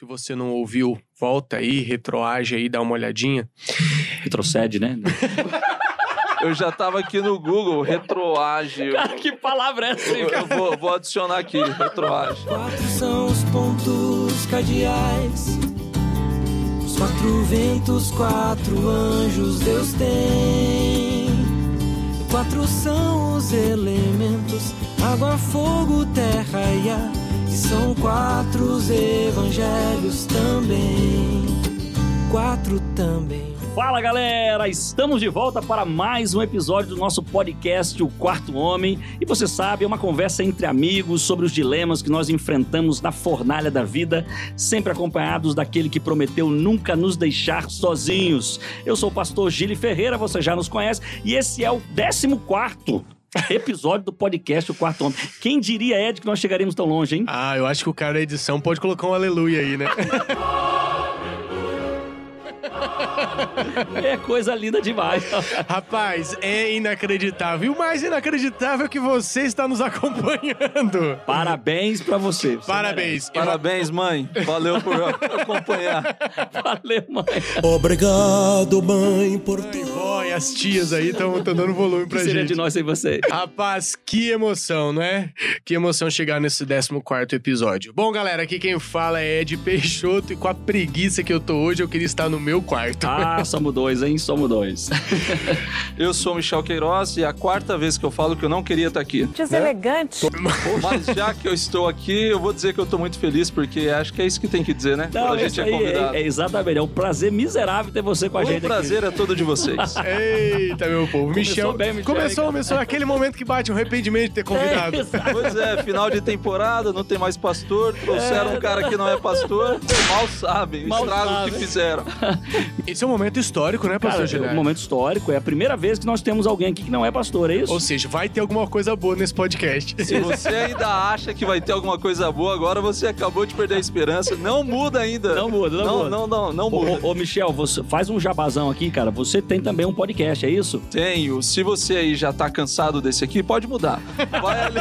Se você não ouviu, volta aí, retroage aí, dá uma olhadinha. Retrocede, né? Eu já tava aqui no Google, retroage. Cara, que palavra é essa? Eu, eu vou, vou adicionar aqui, retroage. Quatro são os pontos cardeais. Os quatro ventos, quatro anjos Deus tem. Quatro são os elementos: água, fogo, terra e ar. E são quatro os evangelhos também. Quatro também. Fala galera, estamos de volta para mais um episódio do nosso podcast O Quarto Homem. E você sabe, é uma conversa entre amigos sobre os dilemas que nós enfrentamos na fornalha da vida, sempre acompanhados daquele que prometeu nunca nos deixar sozinhos. Eu sou o pastor Gili Ferreira, você já nos conhece, e esse é o 14 episódio do podcast O Quarto Homem. Quem diria, Ed, que nós chegaríamos tão longe, hein? Ah, eu acho que o cara da edição pode colocar um aleluia aí, né? É coisa linda demais. Rapaz, é inacreditável. E o mais inacreditável é que você está nos acompanhando. Parabéns pra você. Você Parabéns. Parabéns, mãe. Valeu por acompanhar. Valeu, mãe. Obrigado, mãe, por vó e as tias aí estão dando volume O que pra seria gente. de nós sem você? Rapaz, que emoção, não é? Que emoção chegar nesse 14 episódio. Bom, galera, aqui quem fala é Ed Peixoto e com a preguiça que eu tô hoje, eu queria estar no meu quarto. Ah, somos dois, hein? Somos dois. Eu sou Michel Queiroz e é a quarta vez que eu falo que eu não queria estar aqui. Deselegante. Mas já que eu estou aqui, eu vou dizer que eu tô muito feliz, porque acho que é isso que tem que dizer, né? Não, Quando a gente é aí convidado. é, é exatamente. É um prazer miserável ter você com a o gente prazer é todo de vocês. Eita, meu povo. Começou Michel. bem, Michel, Começou, começou aquele momento que bate o arrependimento de ter aqui. convidado. É. Pois é, final de temporada, não tem mais pastor, trouxeram É, um cara que não é pastor, mal sabem, o Mal estrago sabem. que fizeram. Esse é um momento histórico, né, pastor Cara, é Gilberto? um momento histórico. É a primeira vez que nós temos alguém aqui que não é pastor, é isso? Ou seja, vai ter alguma coisa boa nesse podcast. Se você ainda acha que vai ter alguma coisa boa, agora você acabou de perder a esperança. Não muda ainda. Não muda, não não muda. Não, não, não Ô, muda. ô, ô, Michel, você faz um jabazão aqui, cara. Você tem também um podcast, é isso? Tenho. Se você aí já tá cansado desse aqui, pode mudar. Vai ali,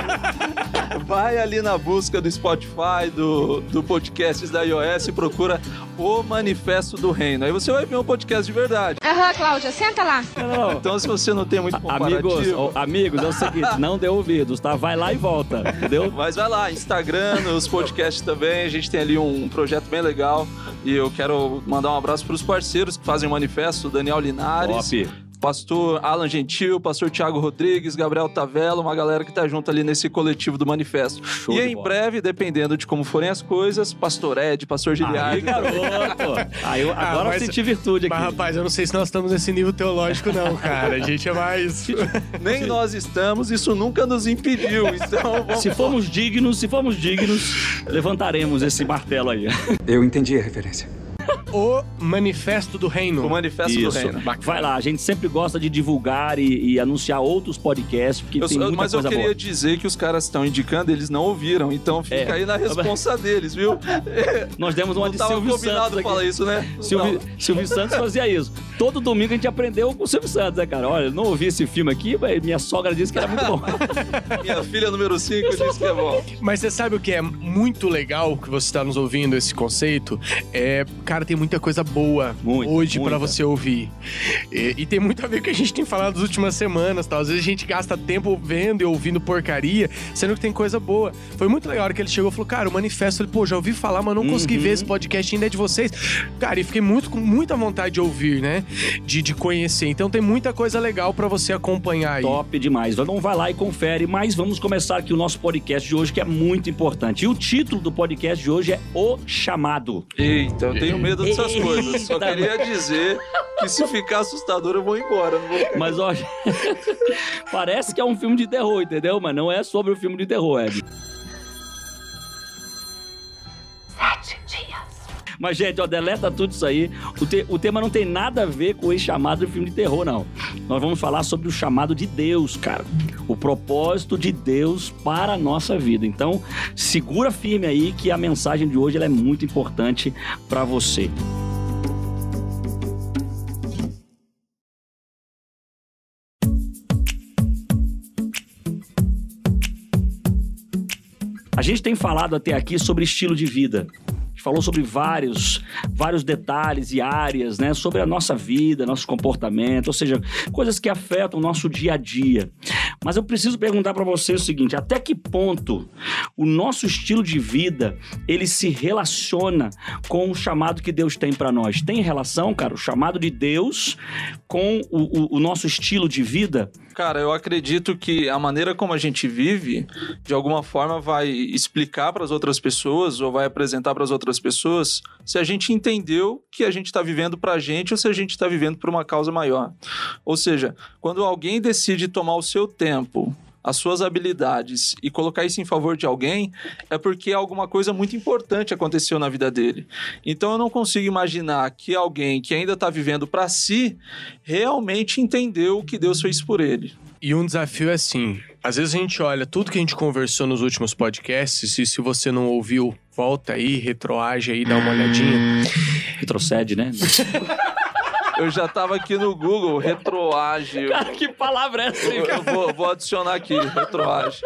vai ali na busca do Spotify, do, do podcasts da iOS e procura o Manifesto do Reino. Aí você vai ver um podcast de verdade. Aham, Cláudia, senta lá. Não. Então, se você não tem muito comparativo... Amigos, ó, amigos, é o seguinte, não dê ouvidos, tá? Vai lá e volta, entendeu? Mas vai lá, Instagram, nos podcasts também. A gente tem ali um projeto bem legal. E eu quero mandar um abraço para os parceiros que fazem o manifesto: Daniel Linares, Top. Pastor Alan Gentil, pastor Tiago Rodrigues, Gabriel Tavella, uma galera que tá junto ali nesse coletivo do manifesto. Show e em bola. breve, dependendo de como forem as coisas, pastor Ed, pastor Aí, Giliardi. garoto. Aí eu, agora eu mas- senti virtude aqui. Mas, rapaz, eu não sei se nós estamos nesse nível teológico, não, cara. A gente é mais. Nem nós estamos, isso nunca nos impediu. Então, vamos Se formos dignos, se formos dignos, levantaremos esse martelo aí. Eu entendi a referência. O Manifesto do Reino. o manifesto do Isso. reino. Vai lá, a gente sempre gosta de divulgar e, e anunciar outros podcasts, porque Eu- tem muita mas eu queria boa. dizer que os caras estão indicando, eles não ouviram. Então fica É. aí na responsa deles, viu? Nós demos uma não de tava Silvio combinado Santos aqui. falar isso, né? Silvio, Silvio Santos fazia isso. Todo domingo a gente aprendeu com o Silvio Santos, né, cara? Olha, eu não ouvi esse filme aqui, mas minha sogra disse que era muito bom. Minha filha número 5 disse que é bom. Mas você sabe o que é muito legal que você está nos ouvindo esse conceito? É, cara, tem muita coisa boa Muita, hoje pra muita. você ouvir. E, e tem muito a ver com o que a gente tem falado nas últimas semanas, tal. Às vezes a gente gasta tempo vendo e ouvindo porcaria, sendo que tem coisa boa. Foi muito legal a hora que ele chegou e falou: "Cara, o manifesto, ele, pô, já ouvi falar, mas não consegui Uhum. ver esse podcast ainda é de vocês". Cara, e fiquei muito com muita vontade de ouvir, né? De, de conhecer. Então tem muita coisa legal pra você acompanhar aí. Top demais. Então vai lá e confere, mas vamos começar aqui o nosso podcast de hoje, que é muito importante. E o título do podcast de hoje é O Chamado. Eita, eu tenho medo dessas Eita, coisas. Só queria dizer que se ficar assustador, eu vou embora. Não vou Mas olha, parece que é um filme de terror, entendeu? Mas não é sobre o filme de terror, Ed. Mas, gente, ó, deleta tudo isso aí. O, te- o tema não tem nada a ver com esse chamado de filme de terror, não. Nós vamos falar sobre o chamado de Deus, cara. O propósito de Deus para a nossa vida. Então, segura firme aí que a mensagem de hoje é muito importante para você. A gente tem falado até aqui sobre estilo de vida. Que falou sobre vários, vários detalhes e áreas, né? Sobre a nossa vida, nosso comportamento, ou seja, coisas que afetam o nosso dia a dia. Mas eu preciso perguntar para você o seguinte: até que ponto o nosso estilo de vida ele se relaciona com o chamado que Deus tem para nós? Tem relação, cara, o chamado de Deus com o, o, o nosso estilo de vida? Cara, eu acredito que a maneira como a gente vive, de alguma forma, vai explicar para as outras pessoas ou vai apresentar para as outras pessoas se a gente entendeu que a gente está vivendo para a gente ou se a gente está vivendo por uma causa maior. Ou seja, quando alguém decide tomar o seu tempo as suas habilidades e colocar isso em favor de alguém, é porque alguma coisa muito importante aconteceu na vida dele. Então eu não consigo imaginar que alguém que ainda está vivendo para si realmente entendeu o que Deus fez por ele. E um desafio é assim: às vezes a gente olha tudo que a gente conversou nos últimos podcasts, e se você não ouviu, volta aí, retroage aí, dá uma olhadinha. Retrocede, né? Eu já tava aqui no Google, retroage. Cara, que palavra é essa, Eu, cara? eu vou, vou adicionar aqui, retroage.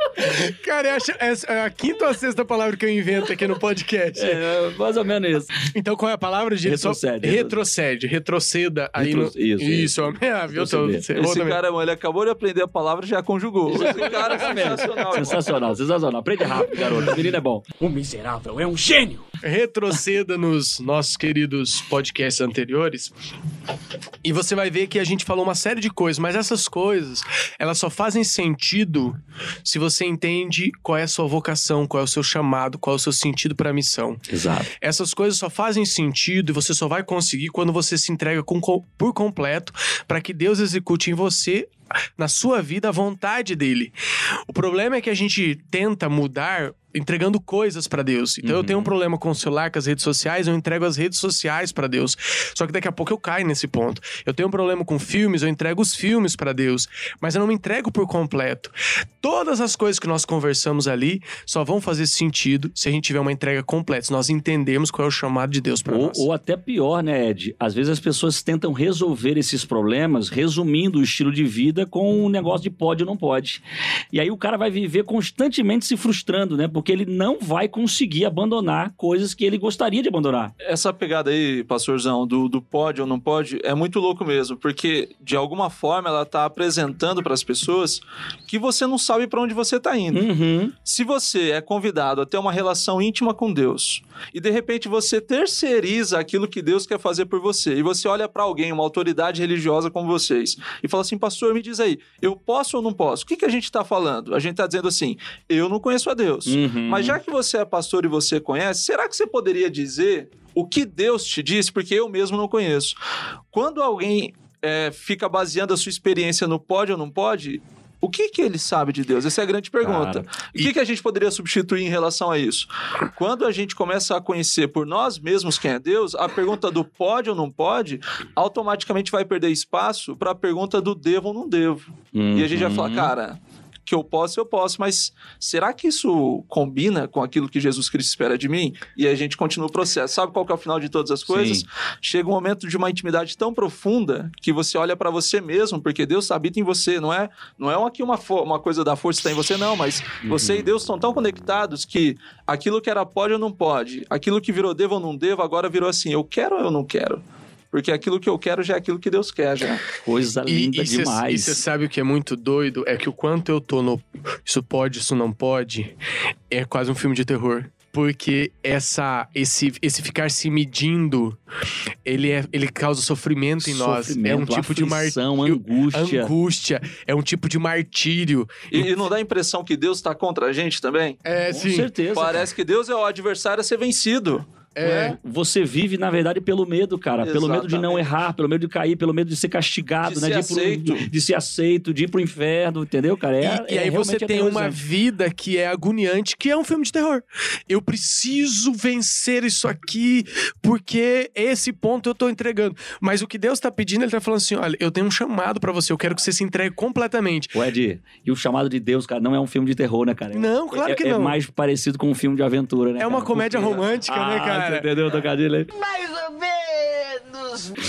Cara, eu acho- essa é a quinta ou a sexta palavra que eu invento aqui no podcast. É, mais ou menos isso. Então qual é a palavra, gente? Retrocede. Retrocede. Retroceda aí no... Retro- isso, Isso, ah, viu? Tô- vou Esse também. cara, mano, ele acabou de aprender a palavra e já conjugou. Esse cara é sensacional. Sensacional, sensacional. Aprende rápido, garoto. O menino é bom. O miserável é um gênio. retroceda nos nossos queridos podcasts anteriores e você vai ver que a gente falou uma série de coisas, mas essas coisas, elas só fazem sentido se você entende qual é a sua vocação, qual é o seu chamado, qual é o seu sentido para a missão. Exato. Essas coisas só fazem sentido e você só vai conseguir quando você se entrega com- por completo para que Deus execute em você na sua vida a vontade dele. O problema é que a gente tenta mudar entregando coisas para Deus. Então eu tenho um problema com o celular, com as redes sociais, eu entrego as redes sociais para Deus. Só que daqui a pouco eu caio nesse ponto. Eu tenho um problema com filmes, eu entrego os filmes para Deus, mas eu não me entrego por completo. Todas as coisas que nós conversamos ali só vão fazer sentido se a gente tiver uma entrega completa, se nós entendemos qual é o chamado de Deus para nós. ou até pior, né, Ed? Às vezes as pessoas tentam resolver esses problemas resumindo o estilo de vida com um negócio de pode ou não pode. E aí o cara vai viver constantemente se frustrando, né? Porque ele não vai conseguir abandonar coisas que ele gostaria de abandonar. Essa pegada aí, pastorzão, do, do pode ou não pode, é muito louco mesmo, porque de alguma forma ela tá apresentando para as pessoas que você não sabe para onde você tá indo. Uhum. Se você é convidado a ter uma relação íntima com Deus e de repente você terceiriza aquilo que Deus quer fazer por você e você olha para alguém, uma autoridade religiosa como vocês, e fala assim: Pastor, me diz aí, eu posso ou não posso? O que, que a gente está falando? A gente está dizendo assim: eu não conheço a Deus. Uhum. Mas já que você é pastor e você conhece, será que você poderia dizer o que Deus te disse? Porque eu mesmo não conheço. Quando alguém é, fica baseando a sua experiência no pode ou não pode, o que, que ele sabe de Deus? Essa é a grande pergunta. Cara, o que, que a gente poderia substituir em relação a isso? Quando a gente começa a conhecer por nós mesmos quem é Deus, a pergunta do pode ou não pode automaticamente vai perder espaço para a pergunta do devo ou não devo. E a gente vai falar, Uhum. cara, que eu posso, eu posso, mas será que isso combina com aquilo que Jesus Cristo espera de mim? E a gente continua o processo. Sabe qual que é o final de todas as coisas? Sim. Chega um momento de uma intimidade tão profunda que você olha para você mesmo, porque Deus habita em você, não é? Não é aqui uma, uma coisa da força está em você, não, mas você e Deus estão tão conectados que aquilo que era pode ou não pode, aquilo que virou devo ou não devo, agora virou assim, eu quero ou eu não quero? Porque aquilo que eu quero já é aquilo que Deus quer, já. Coisa E linda você demais. sabe o que é muito doido? É que o quanto eu tô no isso pode, isso não pode, é quase um filme de terror. Porque essa, esse, esse ficar se medindo, ele, é, ele causa sofrimento em nós. É um Sofrimento, tipo de aflição, martírio. angústia. Angústia. É um tipo de martírio. E, e não dá a impressão que Deus está contra a gente também? É, Com certeza. Parece que Deus é o adversário a ser vencido. É. Você vive, na verdade, pelo medo, cara. Pelo medo de não Exatamente. errar, pelo medo de cair, pelo medo de ser castigado, De né? ser ir pro- aceito. de ser aceito, de ir pro inferno, entendeu, cara? É, E, e é aí você tem uma vida que é agoniante, que é um filme de terror. Eu preciso vencer isso aqui, porque esse ponto eu tô entregando. Mas o que Deus tá pedindo, ele tá falando assim: olha, eu tenho um chamado pra você, eu quero que você se entregue completamente. Ô, Ed, e o chamado de Deus, cara, não é um filme de terror, né, cara? Não, claro É- que é, não. mais parecido com um filme de aventura, né? É uma cara? comédia Porque- romântica, né, Ah, cara? você Entendeu, trocadilho aí? Mais ou menos.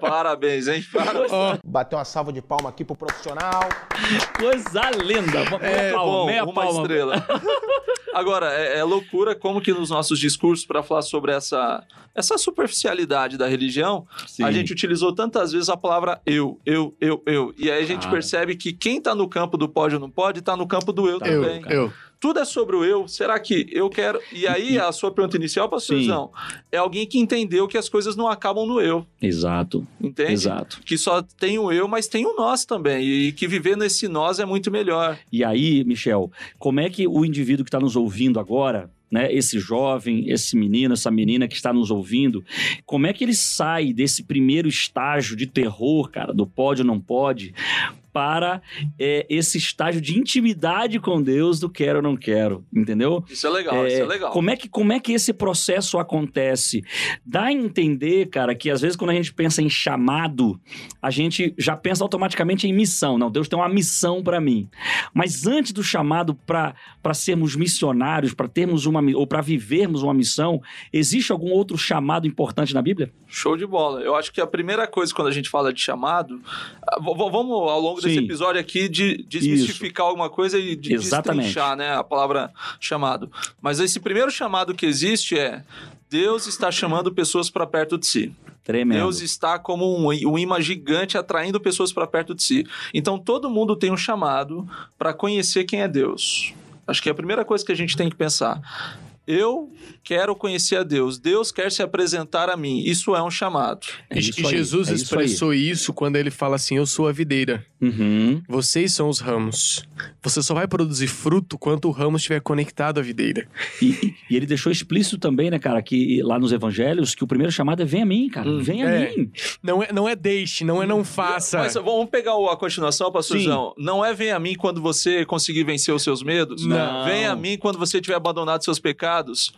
Parabéns, hein? Parabéns. Ó, Bater uma salva de palma aqui pro profissional. Coisa linda. É palma, bom, meia uma palma. estrela. Agora, é, é loucura como que nos nossos discursos para falar sobre essa, essa superficialidade da religião, Sim. a gente utilizou tantas vezes a palavra eu, eu, eu, eu. E aí a gente Cara. percebe que quem tá no campo do pode ou não pode, tá no campo do eu Tá eu, também. eu. Tudo é sobre o eu. Será que eu quero. E aí, a sua pergunta inicial, pastorzão, é alguém que entendeu que as coisas não acabam no eu. Exato, Entende? exato. Que só tem o eu, mas tem o nós também. E que viver nesse nós é muito melhor. E aí, Michel, como é que o indivíduo que está nos ouvindo agora, né, esse jovem, esse menino, essa menina que está nos ouvindo, como é que ele sai desse primeiro estágio de terror, cara, do pode ou não pode, para é, esse estágio de intimidade com Deus do quero ou não quero, entendeu? Isso é legal, isso é legal. Como é, que, como é que esse processo acontece? Dá a entender, cara, que às vezes quando a gente pensa em chamado, a gente já pensa automaticamente em missão. Não, Deus tem uma missão para mim. Mas antes do chamado para sermos missionários, para termos uma ou para vivermos uma missão, existe algum outro chamado importante na Bíblia? Show de bola. Eu acho que a primeira coisa quando a gente fala de chamado, ah, vamos ao longo desse Sim. episódio aqui de desmistificar alguma coisa e de Exatamente. destrinchar, né, a palavra chamado. Mas esse primeiro chamado que existe é Deus está chamando pessoas para perto de si. Tremendo. Deus está como um, um imã gigante atraindo pessoas para perto de si. Então todo mundo tem um chamado para conhecer quem é Deus. Acho que é a primeira coisa que a gente tem que pensar. Eu quero conhecer a Deus. Deus quer se apresentar a mim. Isso é um chamado. É E isso e aí, Jesus é isso aí. expressou isso quando ele fala assim: Eu sou a videira, Uhum. vocês são os ramos. Você só vai produzir fruto quando o ramo estiver conectado à videira. E, e ele deixou explícito também, né, cara, que lá nos evangelhos, que o primeiro chamado é vem a mim, cara. Hum, vem a é. mim. Não é, não é deixe, não é não faça. Mas vamos pegar a continuação, pastorzão. Não é vem a mim quando você conseguir vencer os seus medos. Não. Vem a mim quando você tiver abandonado seus pecados.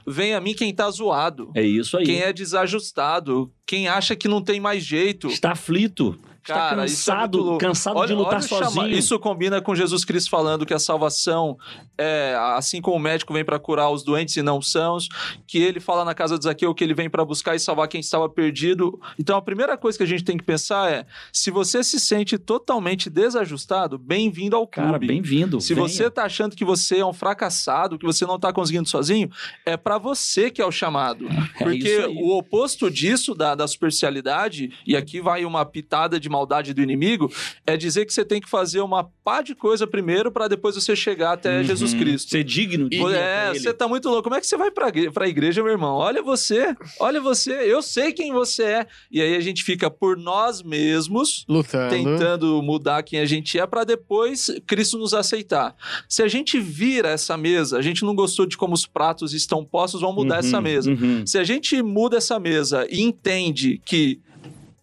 Vem a mim quem tá zoado. É isso aí. Quem é desajustado. Quem acha que não tem mais jeito. Está aflito. Está Cara, isso é cansado, louco. cansado de lutar o chama- sozinho. Isso combina com Jesus Cristo falando que a salvação é assim como o médico vem para curar os doentes e não sãos, que ele fala na casa de Zaqueu que ele vem para buscar e salvar quem estava perdido. Então a primeira coisa que a gente tem que pensar é: se você se sente totalmente desajustado, bem-vindo ao clube. Cara, bem-vindo. Se venha. você tá achando que você é um fracassado, que você não tá conseguindo sozinho, é para você que é o chamado. É Porque aí. o oposto disso, da, da superficialidade, e aqui vai uma pitada de maldade do inimigo, é dizer que você tem que fazer uma pá de coisa primeiro para depois você chegar até Uhum. Jesus Cristo. Ser digno de É, você tá muito louco. Como é que você vai pra, pra igreja, meu irmão? Olha você, olha você, eu sei quem você é. E aí a gente fica por nós mesmos, Lutando. tentando mudar quem a gente é para depois Cristo nos aceitar. Se a gente vira essa mesa, a gente não gostou de como os pratos estão postos, vamos mudar Uhum, essa mesa. uhum. Se a gente muda essa mesa e entende que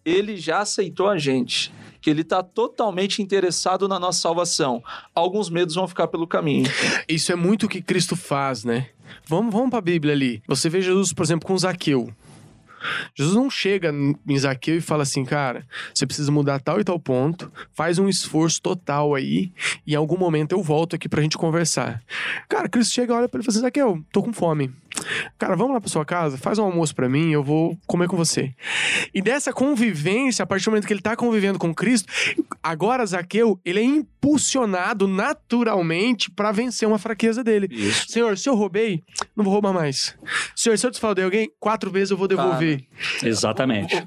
ele já aceitou a gente, que ele está totalmente interessado na nossa salvação, alguns medos vão ficar pelo caminho. Isso é muito o que Cristo faz, né? Vamos, vamos pra Bíblia ali. Você vê Jesus, por exemplo, com Zaqueu. Jesus não chega em Zaqueu e fala assim, cara, você precisa mudar tal e tal ponto, faz um esforço total aí, e em algum momento eu volto aqui pra gente conversar. Cara, Cristo chega, olha pra ele e fala assim, Zaqueu, tô com fome. Cara, vamos lá pra sua casa, faz um almoço pra mim, eu vou comer com você. E dessa convivência, a partir do momento que ele tá convivendo com Cristo, agora Zaqueu, ele é impulsionado naturalmente pra vencer uma fraqueza dele. Isso. Senhor, se eu roubei, não vou roubar mais. Senhor, se eu desfaldei alguém, quatro vezes eu vou devolver. Exatamente.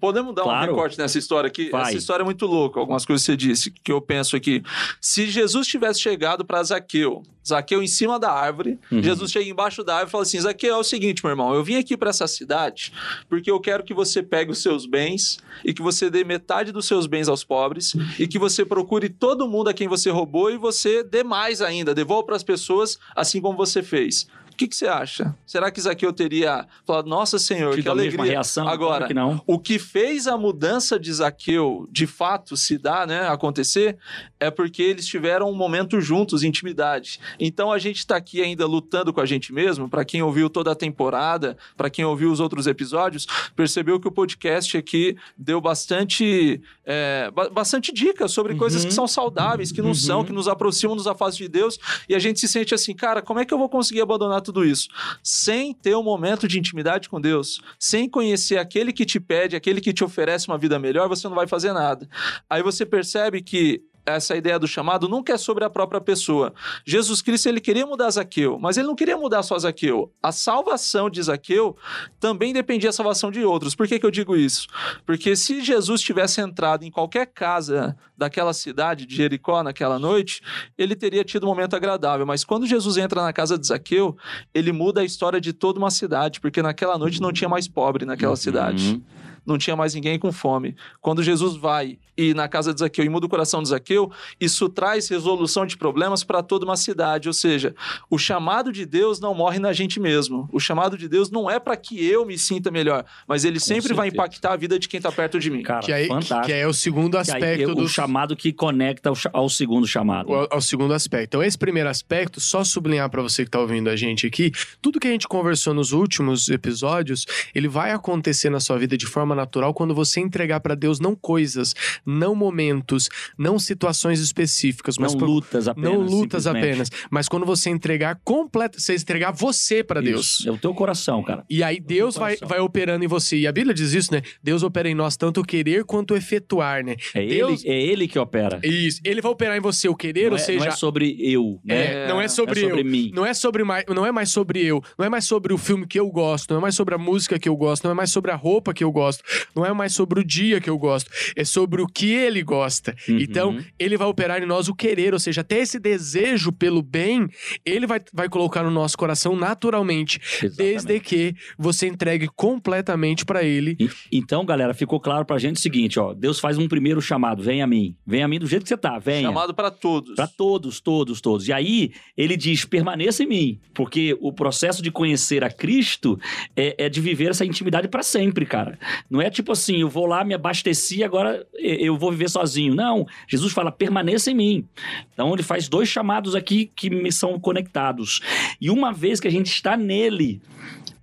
Podemos dar Claro. um recorte nessa história aqui? Vai. Essa história é muito louca. Algumas coisas que você disse que eu penso aqui. Se Jesus tivesse chegado para Zaqueu, Zaqueu em cima da árvore, Uhum. Jesus chega embaixo da árvore e fala assim: Zaqueu, é o seguinte, meu irmão, eu vim aqui para essa cidade porque eu quero que você pegue os seus bens e que você dê metade dos seus bens aos pobres e que você procure todo mundo a quem você roubou e você dê mais ainda, devolva para as pessoas assim como você fez. O que, que você acha? Será que Zaqueu teria falado, nossa Senhor, Tido que alegria. reação? Agora, Claro que não. o que fez a mudança de Zaqueu de fato se dar, né, acontecer, é porque eles tiveram um momento juntos, intimidade. Então a gente está aqui ainda lutando com a gente mesmo. Para quem ouviu toda a temporada, para quem ouviu os outros episódios, percebeu que o podcast aqui deu bastante, é, ba- bastante dicas sobre coisas que são saudáveis, que não Uhum. são, que nos aproximam, nos afastam de Deus. E a gente se sente assim, cara, como é que eu vou conseguir abandonar tudo isso? Sem ter um momento de intimidade com Deus, sem conhecer aquele que te pede, aquele que te oferece uma vida melhor, você não vai fazer nada. Aí você percebe que essa ideia do chamado nunca é sobre a própria pessoa. Jesus Cristo ele queria mudar Zaqueu, mas ele não queria mudar só Zaqueu. A salvação de Zaqueu também dependia da salvação de outros. Por que, que eu digo isso? Porque se Jesus tivesse entrado em qualquer casa daquela cidade de Jericó naquela noite, ele teria tido um momento agradável. Mas quando Jesus entra na casa de Zaqueu, ele muda a história de toda uma cidade, porque naquela noite não tinha mais pobre naquela cidade não tinha mais ninguém com fome. Quando Jesus vai e na casa de Zaqueu e muda o coração de Zaqueu, isso traz resolução de problemas para toda uma cidade. Ou seja, o chamado de Deus não morre na gente mesmo. O chamado de Deus não é para que eu me sinta melhor, mas ele sempre vai certeza. impactar a vida de quem está perto de mim. Cara, Que, aí, fantástico. que é o segundo Que aí, aspecto o do chamado que conecta ao, ao segundo chamado. ao, ao segundo aspecto. Então, esse primeiro aspecto, só sublinhar para você que tá ouvindo a gente aqui, tudo que a gente conversou nos últimos episódios, ele vai acontecer na sua vida de forma natural quando você entregar para Deus não coisas, não momentos, não situações específicas, mas não lutas apenas. não lutas apenas, mas quando você entregar completa, você entregar você para Deus. É o teu coração, cara. E aí Deus vai, vai operando em você. E a Bíblia diz isso, né? Deus opera em nós tanto o querer quanto o efetuar, né? É, Deus- ele, é ele que opera. Isso. Ele vai operar em você o querer, não, ou é, seja, não é sobre eu, né? é, não é sobre, é sobre eu. mim. Não é sobre mais, não é mais sobre eu, não é mais sobre o filme que eu gosto, não é mais sobre a música que eu gosto, não é mais sobre a roupa que eu gosto, não é mais sobre o dia que eu gosto, é sobre o que ele gosta. Uhum. Então, ele vai operar em nós o querer, ou seja, até esse desejo pelo bem, ele vai, vai colocar no nosso coração naturalmente, desde Exatamente. que você entregue completamente pra ele. E- Então, galera, ficou claro pra gente o seguinte, ó. Deus faz um primeiro chamado, vem a mim. Vem a mim do jeito que você tá, venha. Chamado para todos. Pra todos, todos, todos. E aí, ele diz: permaneça em mim. Porque o processo de conhecer a Cristo é, é de viver essa intimidade pra sempre, cara. Não é tipo assim, eu vou lá, me abasteci, agora eu vou viver sozinho. Não. Jesus fala: permaneça em mim. Então, ele faz dois chamados aqui que me são conectados. E uma vez que a gente está nele.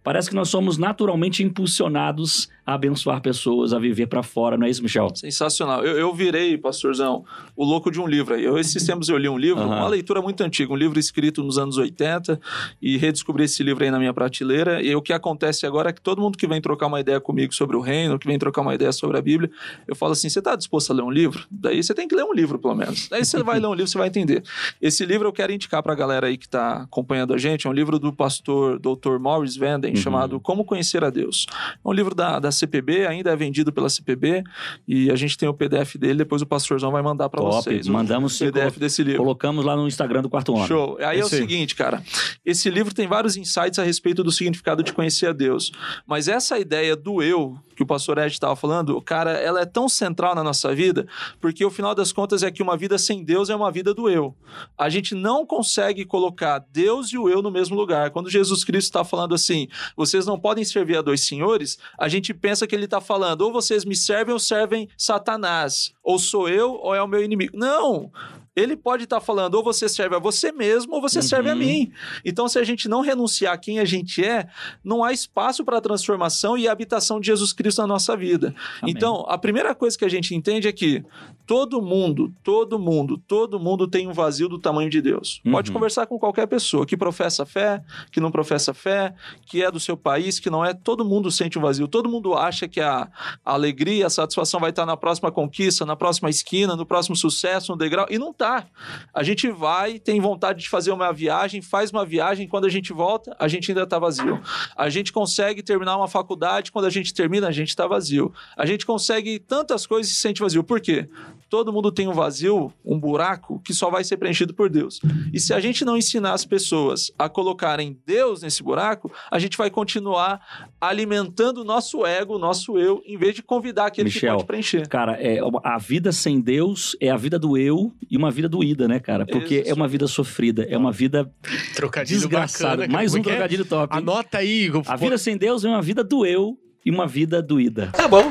Parece que nós somos naturalmente impulsionados a abençoar pessoas, a viver pra fora, não é isso, Michel? Sensacional. Eu, eu virei, pastorzão, o louco de um livro aí. Eu, esses tempos eu li um livro, Aham. uma leitura muito antiga, um livro escrito nos anos 80, e redescobri esse livro aí na minha prateleira. E o que acontece agora é que todo mundo que vem trocar uma ideia comigo sobre o reino, que vem trocar uma ideia sobre a Bíblia, eu falo assim: você está disposto a ler um livro? Daí você tem que ler um livro, pelo menos. Daí você vai ler um livro, você vai entender. Esse livro eu quero indicar para a galera aí que está acompanhando a gente. É um livro do pastor Dr. Morris Vanden, Uhum. chamado Como Conhecer a Deus. É um livro da, da CPB, ainda é vendido pela CPB, e a gente tem o PDF dele, depois o pastorzão vai mandar para vocês. o Mandamos ser PDF desse livro. Colocamos lá no Instagram do Quarto Homem. Show. Aí é o seguinte, cara. Esse livro tem vários insights a respeito do significado de conhecer a Deus. Mas essa ideia do eu, que o pastor Ed estava falando, cara, ela é tão central na nossa vida, porque o final das contas é que uma vida sem Deus é uma vida do eu. A gente não consegue colocar Deus e o eu no mesmo lugar. Quando Jesus Cristo está falando assim, vocês não podem servir a dois senhores, a gente pensa que ele está falando, ou vocês me servem ou servem Satanás, ou sou eu ou é o meu inimigo. Não! Ele pode estar falando, ou você serve a você mesmo, ou você serve a Uhum. mim. Então, se a gente não renunciar a quem a gente é, não há espaço para a transformação e a habitação de Jesus Cristo na nossa vida. Amém. Então, a primeira coisa que a gente entende é que todo mundo, todo mundo, todo mundo tem um vazio do tamanho de Deus. Pode Uhum. conversar com qualquer pessoa que professa fé, que não professa fé, que é do seu país, que não é. Todo mundo sente um vazio. Todo mundo acha que a, a alegria, a satisfação vai estar na próxima conquista, na próxima esquina, no próximo sucesso, no degrau. E não tá. A gente vai, tem vontade de fazer uma viagem, faz uma viagem, quando a gente volta, a gente ainda tá vazio. A gente consegue terminar uma faculdade, quando a gente termina, a gente tá vazio. A gente consegue tantas coisas e se sente vazio. Por quê? Todo mundo tem um vazio, um buraco, que só vai ser preenchido por Deus. E se a gente não ensinar as pessoas a colocarem Deus nesse buraco, a gente vai continuar alimentando o nosso ego, o nosso eu, em vez de convidar aquele que Michel, pode preencher. Cara, é, a vida sem Deus é a vida do eu e uma vida doída, né, cara? Porque Isso. é uma vida sofrida, é uma vida Trocadilho desgraçada. bacana. Mais um é que é? trocadilho top. hein? Anota aí. A vida sem Deus é uma vida do eu e uma vida doída. Tá bom.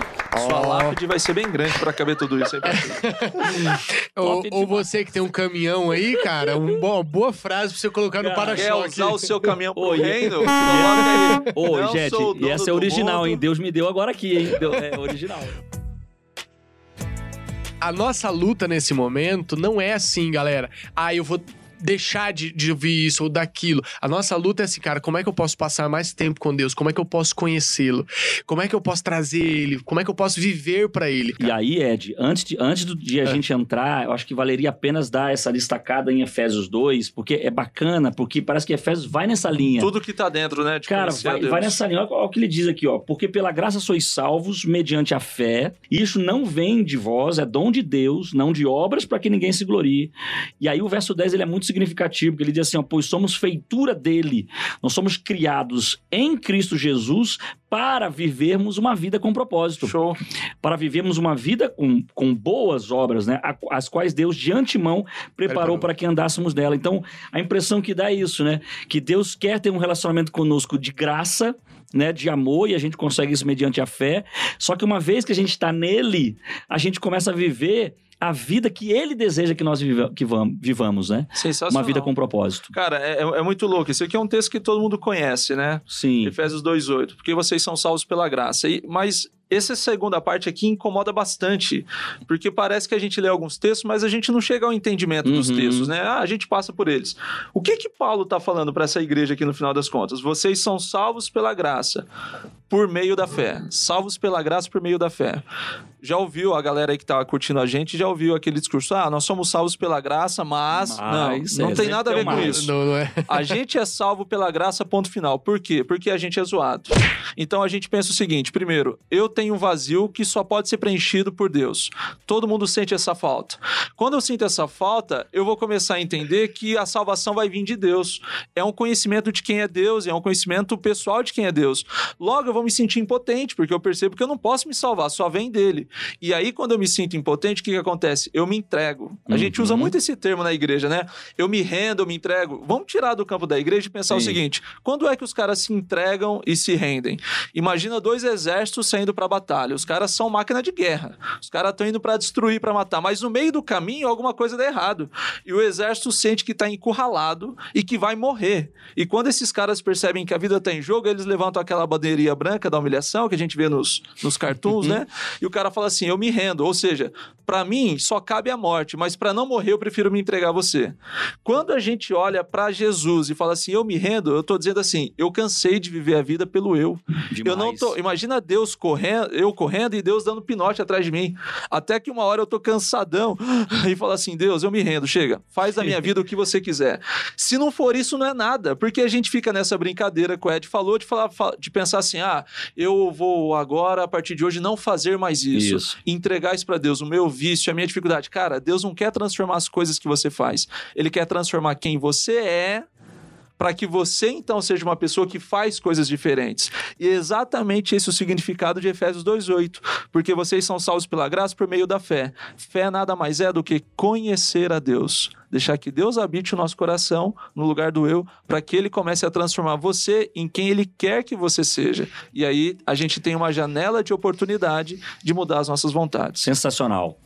Sua lápide vai ser bem grande para caber tudo isso aí. pra você. Ou, ou você que tem um caminhão aí, cara, uma boa, boa frase pra você colocar no Cara, Quer para-choque. usar o seu caminhão pro Oi. reino? Coloca aí. Ô, Não gente, e essa é original, mundo. hein? Deus me deu agora aqui, hein? Deu- é original. A nossa luta nesse momento não é assim, galera. Ah, eu vou deixar de, de ouvir isso ou daquilo. A nossa luta é assim, cara, como é que eu posso passar mais tempo com Deus? Como é que eu posso conhecê-lo? Como é que eu posso trazer ele? Como é que eu posso viver pra ele? E aí, Ed, antes de, antes do- de a É. gente entrar, eu acho que valeria apenas dar essa destacada em Efésios 2, porque é bacana, porque parece que Efésios vai nessa linha. Tudo que tá dentro, né? De Cara, vai, vai nessa linha. Olha, olha o que ele diz aqui, ó. Porque pela graça sois salvos mediante a fé. E isso não vem de vós, é dom de Deus, não de obras, para que ninguém se glorie. E aí o verso 10 ele é muito significativo, porque ele diz assim, ó, pois somos feitura dele. Nós somos criados em Cristo Jesus para vivermos uma vida com propósito Show. para vivermos uma vida com, com boas obras, né? As quais Deus de antemão preparou Preparou. para que andássemos nela. Então, a impressão que dá é isso, né? Que Deus quer ter um relacionamento conosco de graça, né? De amor, e a gente consegue isso mediante a fé. Só que uma vez que a gente está nele, a gente começa a viver a vida que ele deseja que nós viva- que vam- vivamos, né? Sensacional. Uma vida com propósito. Cara, é, é- é muito louco. Esse aqui é um texto que todo mundo conhece, né? Sim. Efésios 2,8. Porque vocês são salvos pela graça. E- mas essa segunda parte aqui incomoda bastante. Porque parece que a gente lê alguns textos, mas a gente não chega ao entendimento dos Uhum. textos, né? Ah, a gente passa por eles. O que que Paulo tá falando para essa igreja aqui no final das contas? Vocês são salvos pela graça, por meio da fé. Salvos pela graça por meio da fé. Já ouviu a galera aí que tá curtindo a gente, já ouviu aquele discurso: ah, nós somos salvos pela graça, mas. Mas, não, não é, tem sempre nada a tem ver com mas. isso. Não, não é? A gente é salvo pela graça, ponto final. Por quê? Porque a gente é zoado. Então a gente pensa o seguinte: primeiro, eu tenho um vazio que só pode ser preenchido por Deus. Todo mundo sente essa falta. Quando eu sinto essa falta, eu vou começar a entender que a salvação vai vir de Deus. É um conhecimento de quem é Deus, é um conhecimento pessoal de quem é Deus. Logo, eu vou me sentir impotente, porque eu percebo que eu não posso me salvar, só vem dele. E aí, quando eu me sinto impotente, o que, que acontece? Eu me entrego. A gente usa Uhum. muito esse termo na igreja, né? Eu me rendo, eu me entrego. Vamos tirar do campo da igreja e pensar o Sim. seguinte: quando é que os caras se entregam e se rendem? Imagina dois exércitos saindo para batalha. Os caras são máquina de guerra. Os caras estão indo para destruir, para matar. Mas no meio do caminho, alguma coisa dá errado. E o exército sente que está encurralado e que vai morrer. E quando esses caras percebem que a vida está em jogo, eles levantam aquela bandeirinha branca da humilhação que a gente vê nos, nos cartoons, né? E o cara fala assim: eu me rendo. Ou seja, para mim só cabe a morte, mas para não morrer eu prefiro me entregar a você. Quando a gente olha para Jesus e fala assim, eu me rendo, eu tô dizendo assim, eu cansei de viver a vida pelo eu. Eu não Demais. tô, imagina Deus correndo, eu correndo e Deus dando pinote atrás de mim. Até que uma hora eu tô cansadão e falo assim, Deus, eu me rendo, chega. Faz da minha vida o que você quiser. Se não for isso não é nada, porque a gente fica nessa brincadeira que o Ed falou de falar de pensar assim, ah, eu vou agora a partir de hoje não fazer mais isso Isso. entregar isso para Deus, o meu vício, a minha dificuldade. Cara, Deus não quer transformar as coisas que você faz. Ele quer transformar quem você é para que você então seja uma pessoa que faz coisas diferentes. E é exatamente esse o significado de Efésios 2:8, porque vocês são salvos pela graça por meio da fé. Fé nada mais é do que conhecer a Deus. Deixar que Deus habite o nosso coração no lugar do eu, para que ele comece a transformar você em quem ele quer que você seja. E aí a gente tem uma janela de oportunidade de mudar as nossas vontades. Sensacional.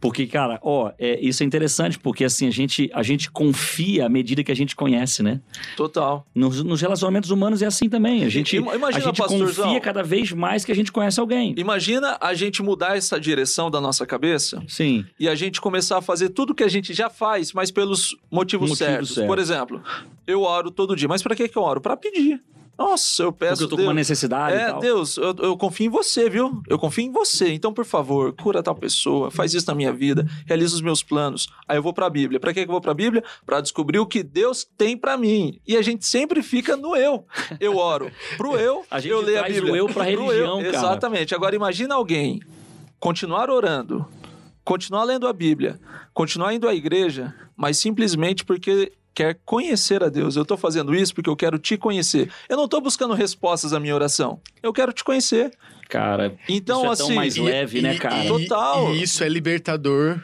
Porque, cara, ó, é, isso é interessante, porque assim, a gente, a gente confia à medida que a gente conhece, né? Total. Nos, nos relacionamentos humanos é assim também. A gente, Ima- imagina, a gente pastorzão. confia cada vez mais que a gente conhece alguém. Imagina a gente mudar essa direção da nossa cabeça Sim. e a gente começar a fazer tudo que a gente já faz, mas pelos motivos, certos. Por exemplo, eu oro todo dia, mas para que que eu oro? Para pedir. Nossa, eu peço Porque eu tô com Deus, uma necessidade e É. Deus, eu, eu confio em você, viu? Eu confio em você. Então, por favor, cura tal pessoa, faz isso na minha vida, realiza os meus planos. Aí eu vou pra Bíblia. Pra que eu vou pra Bíblia? Pra descobrir o que Deus tem pra mim. E a gente sempre fica no eu. Eu oro pro eu, A gente eu leio a Bíblia. o eu pra religião, cara. Exatamente. Agora imagina alguém continuar orando, continuar lendo a Bíblia, continuar indo à igreja, mas simplesmente porque quer conhecer a Deus. Eu estou fazendo isso porque eu quero te conhecer. Eu não estou buscando respostas à minha oração. Eu quero te conhecer. Cara, Então, isso é tão assim, mais e- leve, né, cara? E- Total. E isso é libertador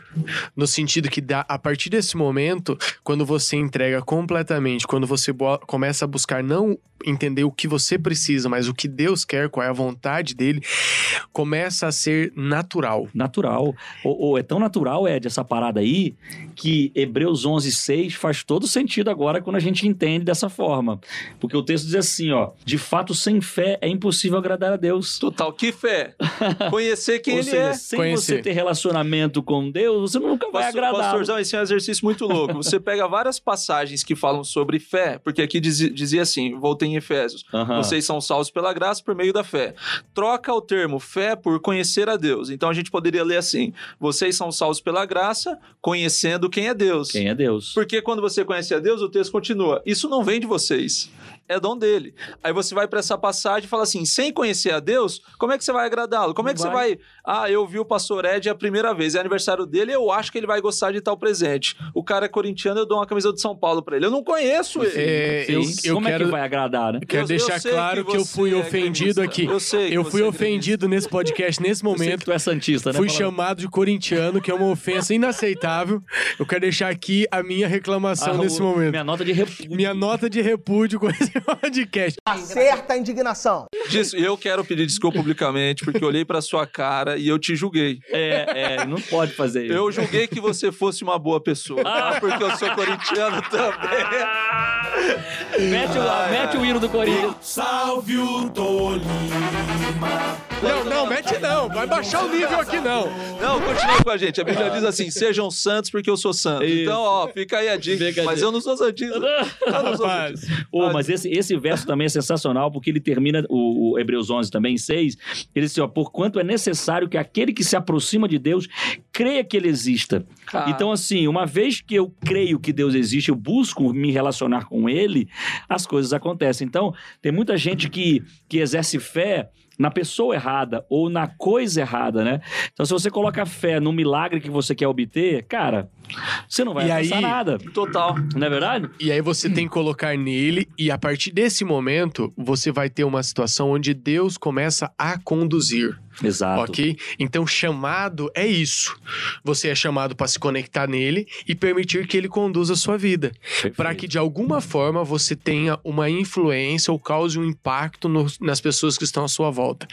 no sentido que dá, a partir desse momento, quando você entrega completamente, quando você começa a buscar não entender o que você precisa, mas o que Deus quer, qual é a vontade dele, começa a ser natural. Natural. Ou, ou é tão natural, Ed, essa parada aí, que Hebreus 11, 6 faz todo sentido agora quando a gente entende dessa forma. Porque o texto diz assim, ó, de fato, sem fé é impossível agradar a Deus. Total Que fé? Conhecer quem Ou ele seja, é. sem Conhecer. você ter relacionamento com Deus, você nunca vai Pastor- agradar. Pastorzão, esse é um exercício muito louco. Você pega várias passagens que falam sobre fé, porque aqui dizi- dizia assim, voltei em Efésios, Aham. vocês são salvos pela graça por meio da fé. Troca o termo fé por conhecer a Deus. Então a gente poderia ler assim, vocês são salvos pela graça, conhecendo quem é Deus. Quem é Deus? Porque quando você conhece a Deus, o texto continua. Isso não vem de vocês. É dom dele. Aí você vai para essa passagem e fala assim: sem conhecer a Deus, como é que você vai agradá-lo? Como é que Não você vai. Ah, eu vi o pastor Ed a primeira vez, é aniversário dele, eu acho que ele vai gostar de tal presente. O cara é corintiano, eu dou uma camisa do São Paulo para ele. Eu não conheço ele. É, eu, eu Como é quero, que vai agradar, né? quero Eu- eu deixar sei claro que, eu você fui é ofendido gremista. aqui. Eu sei que Eu fui é ofendido nesse podcast, nesse Eu sei que momento. tu é santista, né? Fui Fala- chamado de corintiano, que é uma ofensa inaceitável. Eu quero deixar aqui a minha reclamação Ah, nesse o- momento. Minha nota de repúdio. Minha nota de repúdio com esse podcast. Acerta a indignação. Disso, eu quero pedir desculpa publicamente, porque eu olhei para sua cara e eu te julguei. É, é, não pode fazer isso. Eu julguei que você fosse uma boa pessoa, tá? porque eu sou corintiano também. Mete o, mete o hino do Corinthians. Salve o Tolima. Não, não, mete não. Vai baixar o nível aqui, não. Não, continua com a gente. A Bíblia diz assim: sejam santos porque eu sou santo. Isso. Então, ó, fica aí a dica. Fica a mas dica. eu não sou santista. Eu não sou santista. Ô, mas esse, esse verso também é sensacional, porque ele termina, o, o Hebreus 11 também, 6, ele diz assim, ó, porquanto é necessário que aquele que se aproxima de Deus creia que ele exista. Cara, Então, assim, uma vez que eu creio que Deus existe, eu busco me relacionar com Ele, as coisas acontecem. Então, tem muita gente que, que exerce fé na pessoa errada ou na coisa errada, né? Então, se você coloca fé no milagre que você quer obter, cara, você não vai E alcançar aí- nada. total. Não é verdade? E aí você tem que colocar nele, e a partir desse momento, você vai ter uma situação onde Deus começa a conduzir. Exato. Ok? Então, chamado é isso. Você é chamado para se conectar nele e permitir que ele conduza a sua vida. Para que, de alguma forma, você tenha uma influência ou cause um impacto no- nas pessoas que estão à sua volta.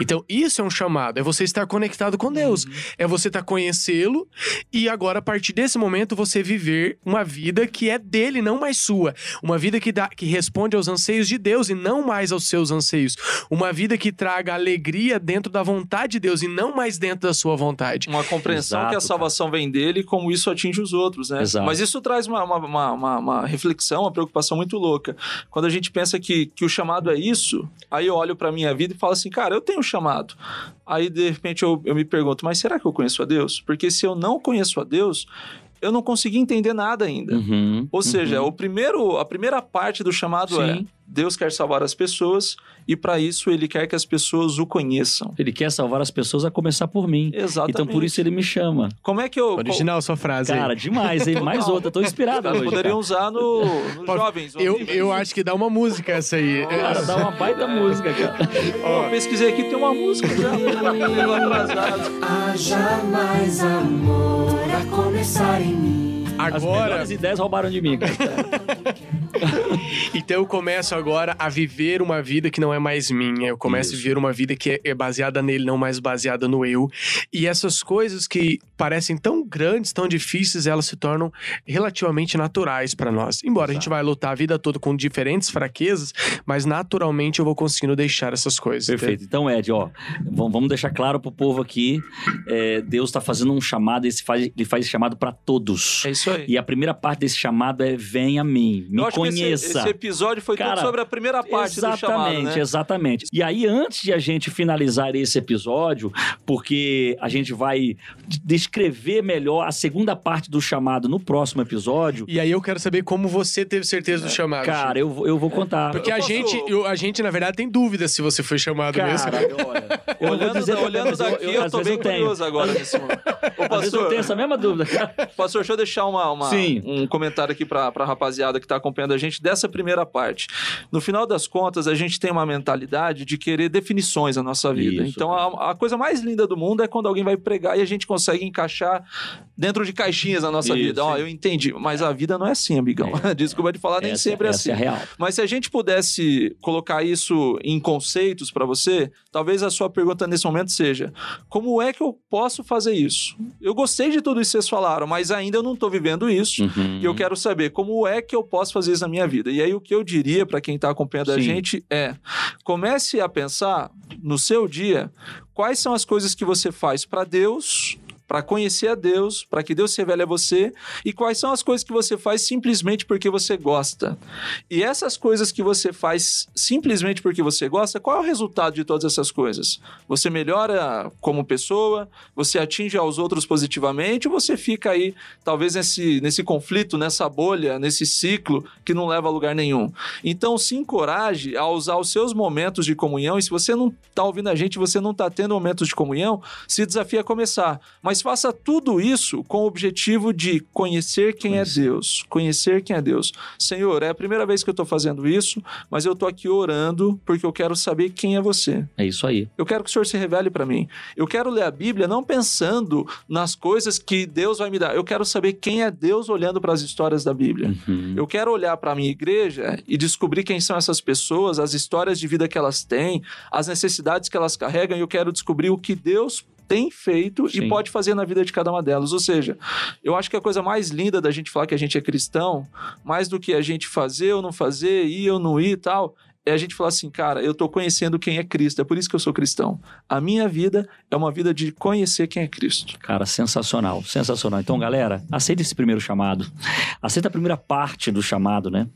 Então, isso é um chamado. É você estar conectado com Deus. É você estar conhecê-lo e agora, a partir desse momento, você viver uma vida que é dele, não mais sua. Uma vida que, dá, que responde aos anseios de Deus e não mais aos seus anseios. Uma vida que traga alegria dentro da vontade de Deus e não mais dentro da sua vontade. Uma compreensão Exato, que a salvação vem dele e como isso atinge os outros, né? Exato. Mas isso traz uma, uma, uma, uma- uma reflexão, uma preocupação muito louca. Quando a gente pensa que, que o chamado é isso, aí eu olho pra minha vida e falo assim, cara, eu tenho um chamado. Aí, de repente, eu, eu me pergunto, mas será que eu conheço a Deus? Porque se eu não conheço a Deus, eu não consegui entender nada ainda. Uhum, Ou seja, uhum. o primeiro, a primeira parte do chamado é Sim. Deus quer salvar as pessoas e para isso ele quer que as pessoas o conheçam. Ele quer salvar as pessoas a começar por mim. Exatamente. Então por isso ele me chama. Como é que eu Original sua frase aí. Cara, demais, hein? Mais outra. Tô inspirado Elas hoje. poderiam cara. usar no, nos Pode- jovens. Eu, eu acho que dá uma música essa aí. Cara, dá uma baita música, cara. Ó, pesquisei aqui, tem uma música já. Atrasado. Haja mais amor começar em mim. As Agora, melhores ideias roubaram de mim. então eu começo agora a viver uma vida que não é mais minha. Eu começo Isso. a viver uma vida que é- baseada nele, não mais baseada no eu. E essas coisas que parecem tão grandes, tão difíceis, elas se tornam relativamente naturais para nós. Embora a gente vai lutar a vida toda com diferentes fraquezas, mas naturalmente eu vou conseguindo deixar essas coisas. Perfeito. Então, Ed, ó, vam- vamos deixar claro pro povo aqui: é, Deus tá fazendo um chamado, esse faz, ele faz esse chamado para todos. É isso aí. E a primeira parte desse chamado é: vem a mim, me eu acho conheça. que esse, esse episódio foi Cara, tudo sobre a primeira parte do chamado, Exatamente, né? exatamente. E aí, antes de a gente finalizar esse episódio, porque a gente vai descrever melhor a segunda parte do chamado no próximo episódio, E aí eu quero saber como você teve certeza do chamado. cara, eu, vou- eu vou contar. Porque Eu a, posso- gente, eu- a gente, na verdade, tem dúvida se você foi chamado mesmo. Cara, olha, eu vou Olhando, dizer olhando daqui, eu- eu, tô bem curioso agora nesse momento. Vezes eu pastor, tenho essa mesma dúvida, cara. pastor, deixa eu deixar uma, uma- Sim. um comentário aqui pra, pra rapaziada que tá acompanhando a gente dessa primeira parte. No final das contas, a gente tem uma mentalidade de querer definições na nossa vida. Isso, então, a, a coisa mais linda do mundo é quando alguém vai pregar e a gente consegue encaixar dentro de caixinhas na nossa Isso, vida. Ó, sim. eu entendi, mas a vida não é assim, amigão. Desculpa de falar, nem Essa- sempre é essa assim. é a real. Mas se a gente pudesse colocar isso em conceitos para você, talvez a sua pergunta nesse momento seja: como é que eu posso fazer isso? Eu gostei de tudo isso que vocês falaram, mas ainda eu não estou vivendo isso. Uhum. E eu quero saber como é que eu posso fazer isso na minha vida. E aí o que eu diria para quem está acompanhando a Sim. gente é: comece a pensar no seu dia quais são as coisas que você faz para Deus, para conhecer a Deus, para que Deus se revele a você, e quais são as coisas que você faz simplesmente porque você gosta. E essas coisas que você faz simplesmente porque você gosta, qual é o resultado de todas essas coisas? Você melhora como pessoa, você atinge aos outros positivamente, ou você fica aí, talvez nesse, nesse conflito, nessa bolha, nesse ciclo que não leva a lugar nenhum. Então, se encoraje a usar os seus momentos de comunhão, e se você não está ouvindo a gente, você não está tendo momentos de comunhão, se desafia a começar. Mas faça tudo isso com o objetivo de conhecer quem Conhecer. é Deus. Conhecer quem é Deus. Senhor, é a primeira vez que eu estou fazendo isso, mas eu estou aqui orando porque eu quero saber quem é você. É isso aí. Eu quero que o Senhor se revele para mim. Eu quero ler a Bíblia não pensando nas coisas que Deus vai me dar. Eu quero saber quem é Deus olhando para as histórias da Bíblia. Uhum. Eu quero olhar para a minha igreja e descobrir quem são essas pessoas, as histórias de vida que elas têm, as necessidades que elas carregam, e eu quero descobrir o que Deus tem feito Sim. e pode fazer na vida de cada uma delas. Ou seja, eu acho que a coisa mais linda da gente falar que a gente é cristão, mais do que a gente fazer ou não fazer, ir ou não ir e tal, é a gente falar assim, cara, eu tô conhecendo quem é Cristo, é por isso que eu sou cristão. A minha vida é uma vida de conhecer quem é Cristo. Cara, sensacional, sensacional. Então, galera, aceita esse primeiro chamado. Aceita a primeira parte do chamado, né?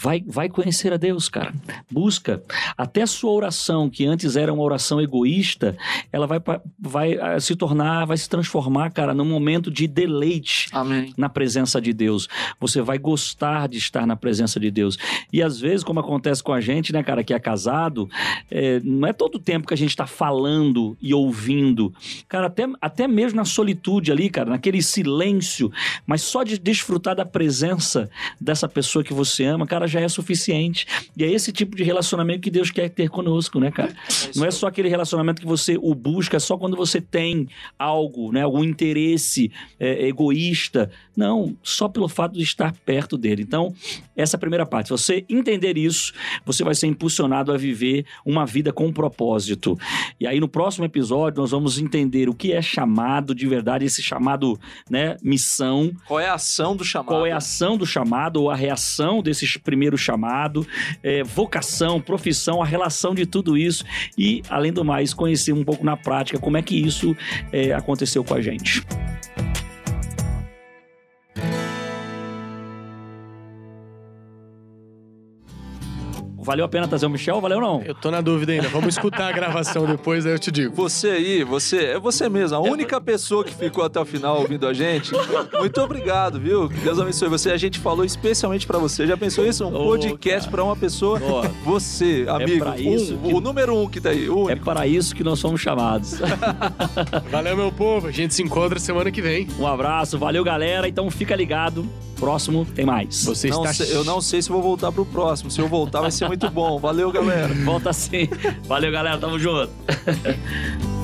Vai, vai conhecer a Deus, cara. Busca. Até a sua oração, que antes era uma oração egoísta, ela vai, vai ah, se tornar, vai se transformar, cara, num momento de deleite Amém. na presença de Deus. Você vai gostar de estar na presença de Deus. E às vezes, como acontece com a gente, né, cara, que é casado, é, não é todo o tempo que a gente está falando e ouvindo. Cara, até, até mesmo na solitude ali, cara, naquele silêncio, mas só de desfrutar da presença dessa pessoa que você ama, cara, já é suficiente. E é esse tipo de relacionamento que Deus quer ter conosco, né, cara? Não é só aquele relacionamento que você o busca só quando você tem algo, né, algum interesse é, egoísta. Não, só pelo fato de estar perto dele. Então, essa é a primeira parte. Você entender isso, você vai ser impulsionado a viver uma vida com propósito. E aí, no próximo episódio, nós vamos entender o que é chamado de verdade, esse chamado, né, missão, Qual é a ação do chamado? qual é a ação do chamado ou a reação desse primeiro chamado, é, vocação, profissão, a relação de tudo isso e, além do mais, conhecer um pouco na prática como é que isso é, aconteceu com a gente. Valeu a pena trazer o Michel? Valeu não? Eu tô na dúvida ainda. Vamos escutar a gravação depois, aí eu te digo. Você aí, você, é você mesmo, a única pessoa que ficou até o final ouvindo a gente. Muito obrigado, viu? Que Deus abençoe você. A gente falou especialmente pra você. Já pensou isso? Um Ô, podcast pra uma pessoa. Ó, Você, amigo, pra isso um, que- o número um que tá aí. É único. para isso que nós somos chamados. Valeu, meu povo. A gente se encontra semana que vem. Um abraço, valeu galera. Então fica ligado. Próximo tem mais. Você Não está... sei- eu não sei se vou voltar pro próximo. Se eu voltar, vai ser muito bom. Valeu, galera. Volta assim. Valeu galera, tamo junto.